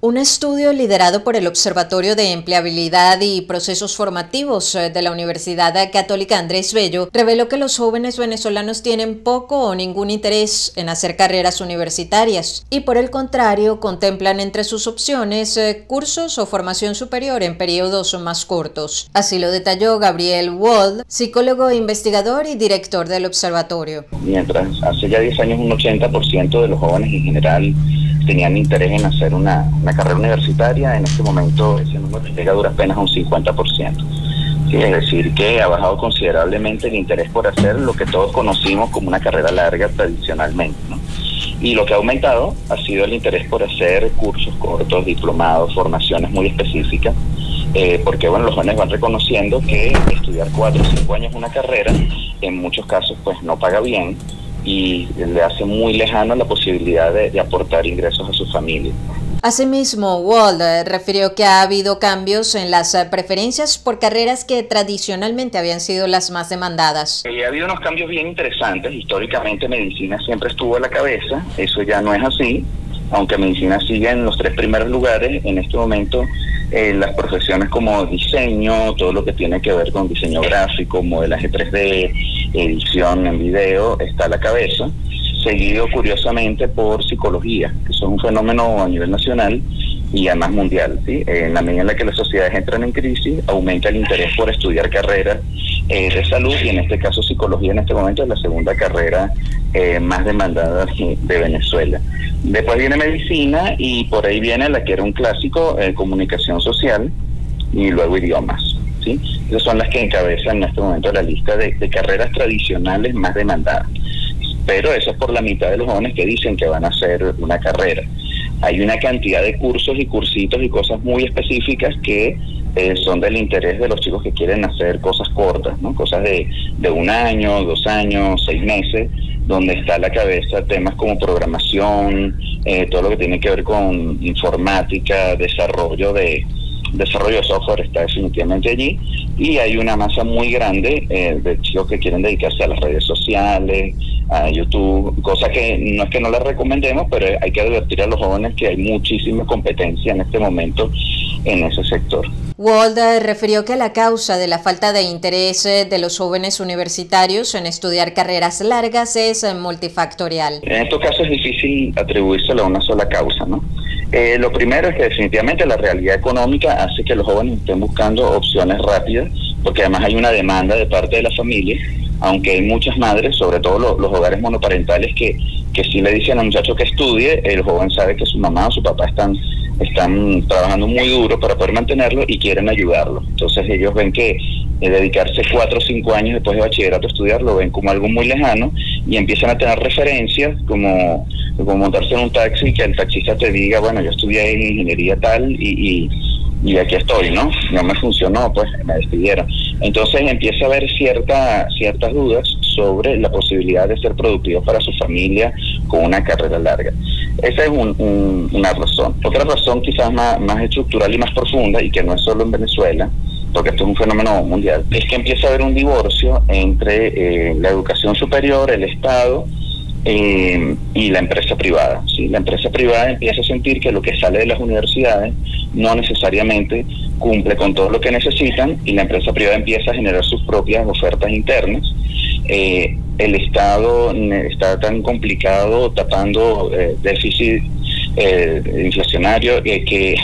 Un estudio liderado por el Observatorio de Empleabilidad y Procesos Formativos eh, de la Universidad Católica Andrés Bello reveló que los jóvenes venezolanos tienen poco o ningún interés en hacer carreras universitarias y por el contrario contemplan entre sus opciones eh, cursos o formación superior en periodos más cortos. Así lo detalló Gabriel Wald, psicólogo, investigador y director del observatorio. Mientras hace ya 10 años un 80% de los jóvenes en general tenían interés en hacer una, carrera universitaria, en este momento ese número llega a duras un 50%. es decir, que ha bajado considerablemente el interés por hacer lo que todos conocimos como una carrera larga tradicionalmente. Y lo que ha aumentado ha sido el interés por hacer cursos cortos, diplomados, formaciones muy específicas, eh, porque bueno, los jóvenes van reconociendo que estudiar cuatro o cinco años una carrera, en muchos casos pues no paga bien, y le hace muy lejano la posibilidad de, aportar ingresos a su familia. Asimismo, Wald refirió que ha habido cambios en las preferencias por carreras que tradicionalmente habían sido las más demandadas. Eh, ha habido unos cambios bien interesantes. Históricamente medicina siempre estuvo a la cabeza, eso ya no es así. Aunque medicina sigue en los tres primeros lugares, en este momento eh, las profesiones como diseño, todo lo que tiene que ver con diseño gráfico, modelaje 3D, edición en video está a la cabeza, seguido curiosamente por psicología, que es un fenómeno a nivel nacional y además mundial. ¿sí? En la medida en la que las sociedades entran en crisis, aumenta el interés por estudiar carreras eh, de salud y en este caso psicología en este momento es la segunda carrera eh, más demandada de Venezuela. Después viene medicina y por ahí viene la que era un clásico, eh, comunicación social y luego idiomas. ¿Sí? Esas son las que encabezan en este momento la lista de, carreras tradicionales más demandadas. Pero eso es por la mitad de los jóvenes que dicen que van a hacer una carrera. Hay una cantidad de cursos y cursitos y cosas muy específicas que eh, son del interés de los chicos que quieren hacer cosas cortas, ¿no? cosas de, de un año, dos años, seis meses, donde está la cabeza temas como programación, eh, todo lo que tiene que ver con informática, desarrollo de, desarrollo de software está definitivamente allí y hay una masa muy grande eh, de chicos que quieren dedicarse a las redes sociales, a YouTube, cosa que no es que no les recomendemos, pero hay que advertir a los jóvenes que hay muchísima competencia en este momento en ese sector. Walder refirió que la causa de la falta de interés eh, de los jóvenes universitarios en estudiar carreras largas es eh, multifactorial. En estos casos es difícil atribuírselo a una sola causa, ¿no? Eh, lo primero es que definitivamente la realidad económica hace que los jóvenes estén buscando opciones rápidas, porque además hay una demanda de parte de la familia, aunque hay muchas madres, sobre todo los, hogares monoparentales, que, que si le dicen al muchacho que estudie, el joven sabe que su mamá o su papá están, están trabajando muy duro para poder mantenerlo y quieren ayudarlo. Entonces ellos ven que dedicarse cuatro o cinco años después de bachillerato a estudiar lo ven como algo muy lejano y empiezan a tener referencias como, como montarse en un taxi y que el taxista te diga, bueno, yo estudié en ingeniería tal y, y, aquí estoy, ¿no? No me funcionó, pues me despidieron. Entonces empieza a haber cierta, ciertas dudas sobre la posibilidad de ser productivos para su familia con una carrera larga. Esa es una razón. Otra razón quizás más, más estructural y más profunda, y que no es solo en Venezuela, porque esto es un fenómeno mundial, es que empieza a haber un divorcio entre eh, la educación superior, el Estado eh, y la empresa privada. ¿sí? La empresa privada empieza a sentir que lo que sale de las universidades no necesariamente cumple con todo lo que necesitan y la empresa privada empieza a generar sus propias ofertas internas. Eh, el Estado está tan complicado tapando déficit inflacionario que, que,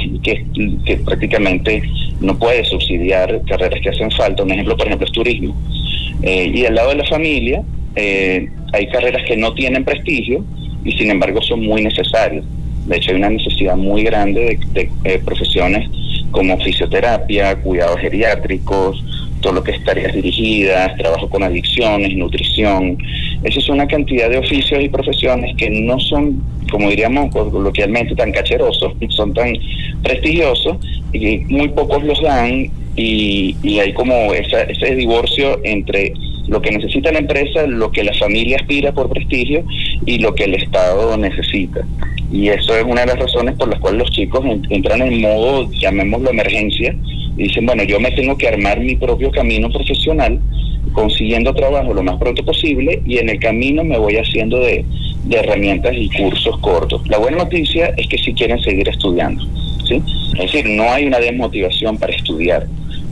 que prácticamente no puede subsidiar carreras que hacen falta. Un ejemplo, por ejemplo, es turismo. Eh, y al lado de la familia eh, hay carreras que no tienen prestigio y sin embargo son muy necesarias. De hecho, hay una necesidad muy grande de, eh, profesiones como fisioterapia, cuidados geriátricos, todo lo que es tareas dirigidas, trabajo con adicciones, nutrición. Esa es una cantidad de oficios y profesiones que no son, como diríamos coloquialmente, tan cacherosos, son tan prestigiosos y muy pocos los dan y, hay como ese divorcio entre lo que necesita la empresa, lo que la familia aspira por prestigio y lo que el Estado necesita. Y eso es una de las razones por las cuales los chicos entran en modo, llamémoslo emergencia, y dicen, bueno, yo me tengo que armar mi propio camino profesional consiguiendo trabajo lo más pronto posible y en el camino me voy haciendo de, herramientas y cursos cortos. La buena noticia es que si quieren seguir estudiando, ¿sí? Es decir, no hay una desmotivación para estudiar.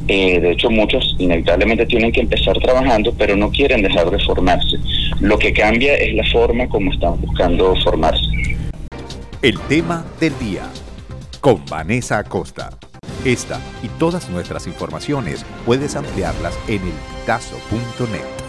Eh, de hecho, muchos inevitablemente tienen que empezar trabajando, pero no quieren dejar de formarse. Lo que cambia es la forma como están buscando formarse. El tema del día con Vanessa Acosta. Esta y todas nuestras informaciones puedes ampliarlas en el elpitazo.net.